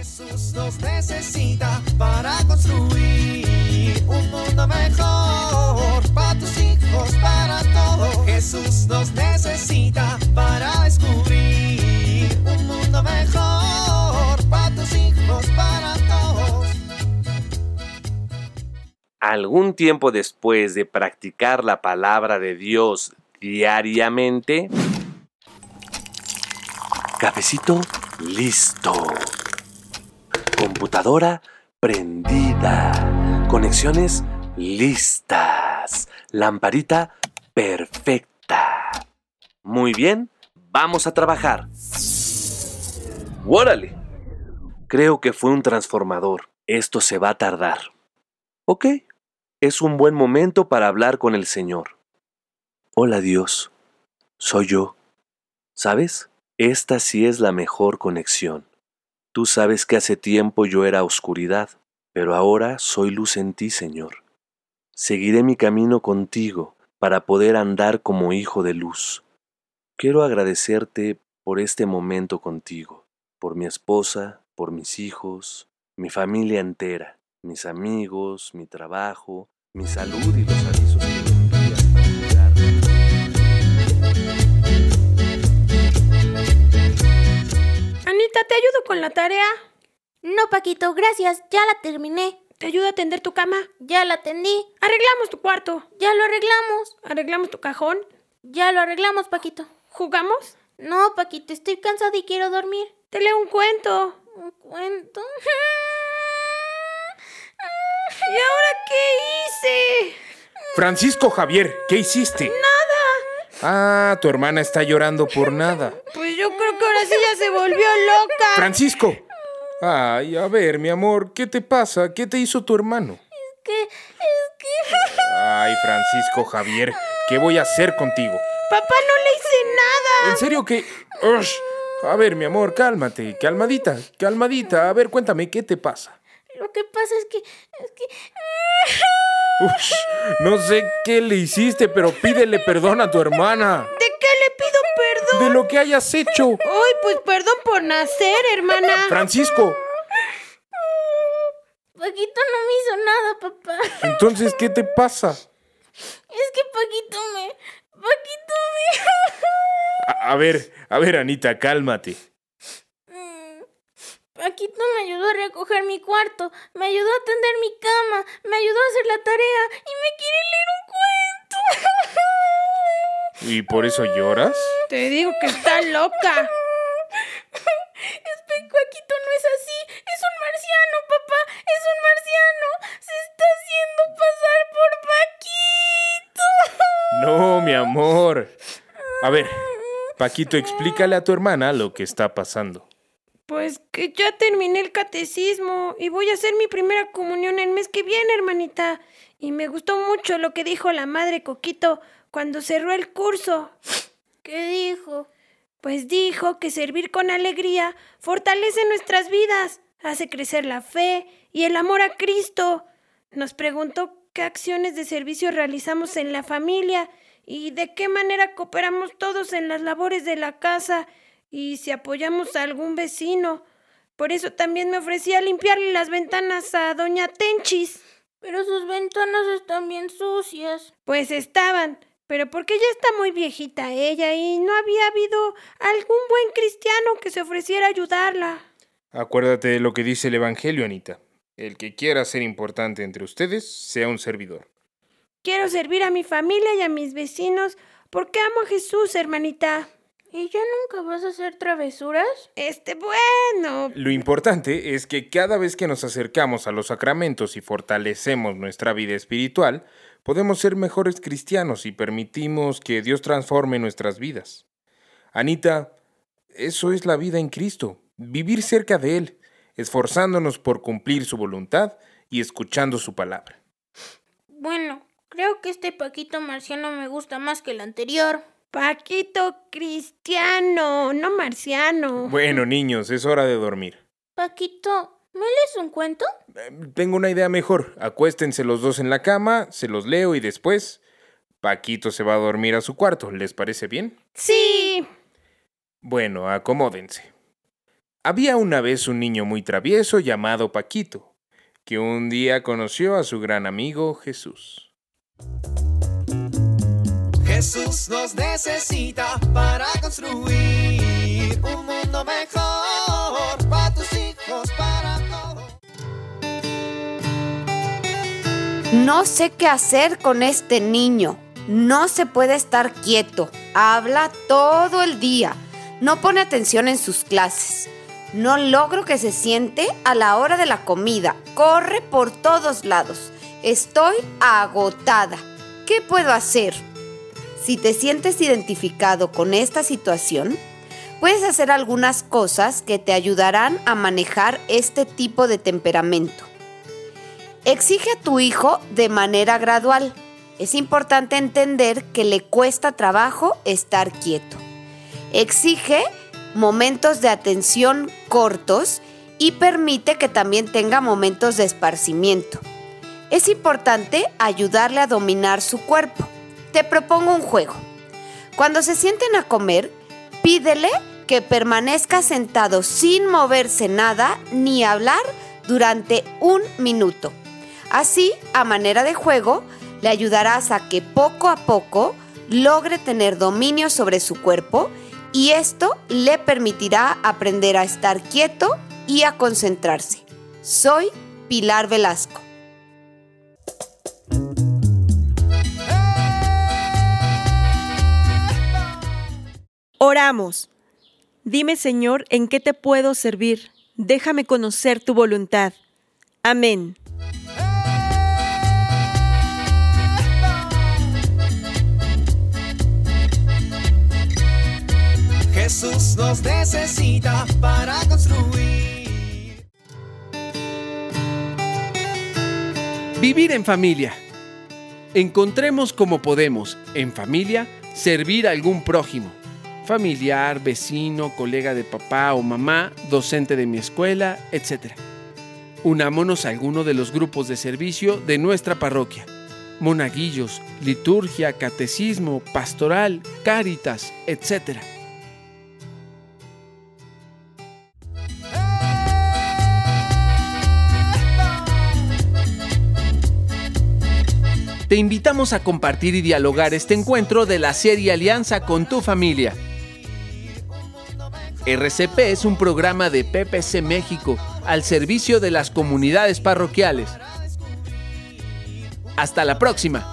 Jesús nos necesita para construir un mundo mejor. Para tus hijos, para todos. Jesús nos necesita para descubrir un mundo mejor. Para tus hijos, para todos. Algún tiempo después de practicar la palabra de Dios diariamente, cafecito listo, computadora prendida, conexiones listas, lamparita perfecta. Muy bien, vamos a trabajar. ¡Órale! Creo que fue un transformador. Esto se va a tardar. Ok, es un buen momento para hablar con el Señor. Hola Dios, soy yo. ¿Sabes? Esta sí es la mejor conexión. Tú sabes que hace tiempo yo era oscuridad, pero ahora soy luz en ti, Señor. Seguiré mi camino contigo para poder andar como hijo de luz. Quiero agradecerte por este momento contigo, por mi esposa, por mis hijos, mi familia entera, mis amigos, mi trabajo, mi salud y los avisos ¿te ayudo con la tarea? No, Paquito, gracias, ya la terminé. ¿Te ayudo a tender tu cama? Ya la atendí. Arreglamos tu cuarto. Ya lo arreglamos. Arreglamos tu cajón. Ya lo arreglamos, Paquito. ¿Jugamos? No, Paquito, estoy cansada y quiero dormir. Te leo un cuento. Un cuento. ¿Y ahora qué hice? Francisco Javier, ¿qué hiciste? Nada. Ah, tu hermana está llorando por nada. Pues que sí ya se volvió loca. Francisco. Ay, a ver, mi amor, ¿qué te pasa? ¿Qué te hizo tu hermano? ¿Qué? Es que... Ay, Francisco Javier, ¿qué voy a hacer contigo? Papá, no le hice nada. ¿En serio que... Ush. A ver, mi amor, cálmate, calmadita, calmadita. A ver, cuéntame, ¿qué te pasa? Lo que pasa es que... Es que... Ush, no sé qué le hiciste, pero pídele perdón a tu hermana. ¿De qué le pido perdón? De lo que hayas hecho. Ay, pues perdón por nacer, hermana. Francisco, Paquito no me hizo nada, papá. entonces, ¿qué te pasa? Es que Paquito me... Paquito A, a ver, a ver, Anita, cálmate. me... Paquito me ayudó a recoger mi cuarto, me ayudó a tender mi cama, me ayudó a hacer la tarea y me quiere leer un cuento. ¿Y por eso lloras? Te digo que está loca. Es que Paquito no es así, es un marciano, papá, es un marciano. Se está haciendo pasar por Paquito. No, mi amor. A ver, Paquito, explícale a tu hermana lo que está pasando. Pues que ya terminé el catecismo y voy a hacer mi primera comunión el mes que viene, hermanita. Y me gustó mucho lo que dijo la madre Coquito cuando cerró el curso. ¿Qué dijo? Pues dijo que servir con alegría fortalece nuestras vidas, hace crecer la fe y el amor a Cristo. Nos preguntó qué acciones de servicio realizamos en la familia y de qué manera cooperamos todos en las labores de la casa y si apoyamos a algún vecino. Por eso también me ofrecí a limpiarle las ventanas a doña Tenchis. Pero sus ventanas están bien sucias. Pues estaban, pero porque ya está muy viejita ella y no había habido algún buen cristiano que se ofreciera a ayudarla. Acuérdate de lo que dice el Evangelio, Anita. El que quiera ser importante entre ustedes, sea un servidor. Quiero servir a mi familia y a mis vecinos porque amo a Jesús, hermanita. ¿Y ya nunca vas a hacer travesuras? Este, bueno. Lo importante es que cada vez que nos acercamos a los sacramentos y fortalecemos nuestra vida espiritual, podemos ser mejores cristianos y permitimos que Dios transforme nuestras vidas. Anita, eso es la vida en Cristo, vivir cerca de Él, esforzándonos por cumplir su voluntad y escuchando su palabra. Bueno, creo que este Paquito marciano me gusta más que el anterior. Paquito cristiano, no marciano. Bueno, niños, es hora de dormir. Paquito, ¿me lees un cuento? Eh, Tengo una idea mejor. Acuéstense los dos en la cama, se los leo y después Paquito se va a dormir a su cuarto. ¿Les parece bien? Sí. Bueno, acomódense. Había una vez un niño muy travieso llamado Paquito, que un día conoció a su gran amigo Jesús. Jesús nos necesita para construir un mundo mejor para tus hijos, para todos. No sé qué hacer con este niño. No se puede estar quieto. Habla todo el día. No pone atención en sus clases. No logro que se siente a la hora de la comida. Corre por todos lados. Estoy agotada. ¿Qué puedo hacer? Si te sientes identificado con esta situación, puedes hacer algunas cosas que te ayudarán a manejar este tipo de temperamento. Exige a tu hijo de manera gradual. Es importante entender que le cuesta trabajo estar quieto. Exige momentos de atención cortos y permite que también tenga momentos de esparcimiento. Es importante ayudarle a dominar su cuerpo. Te propongo un juego. Cuando se sienten a comer, pídele que permanezca sentado sin moverse nada ni hablar durante un minuto. Así, a manera de juego, le ayudarás a que poco a poco logre tener dominio sobre su cuerpo y esto le permitirá aprender a estar quieto y a concentrarse. Soy Pilar Velasco. Oramos. Dime, Señor, en qué te puedo servir. Déjame conocer tu voluntad. Amén. Jesús nos necesita para construir. Vivir en familia. Encontremos como podemos, en familia, servir a algún prójimo. Familiar, vecino, colega de papá o mamá, docente de mi escuela, etc. Unámonos a alguno de los grupos de servicio de nuestra parroquia. Monaguillos, liturgia, catecismo, pastoral, cáritas, etc. Te invitamos a compartir y dialogar este encuentro de la serie Alianza con tu familia. RCP es un programa de PPC México al servicio de las comunidades parroquiales. Hasta la próxima.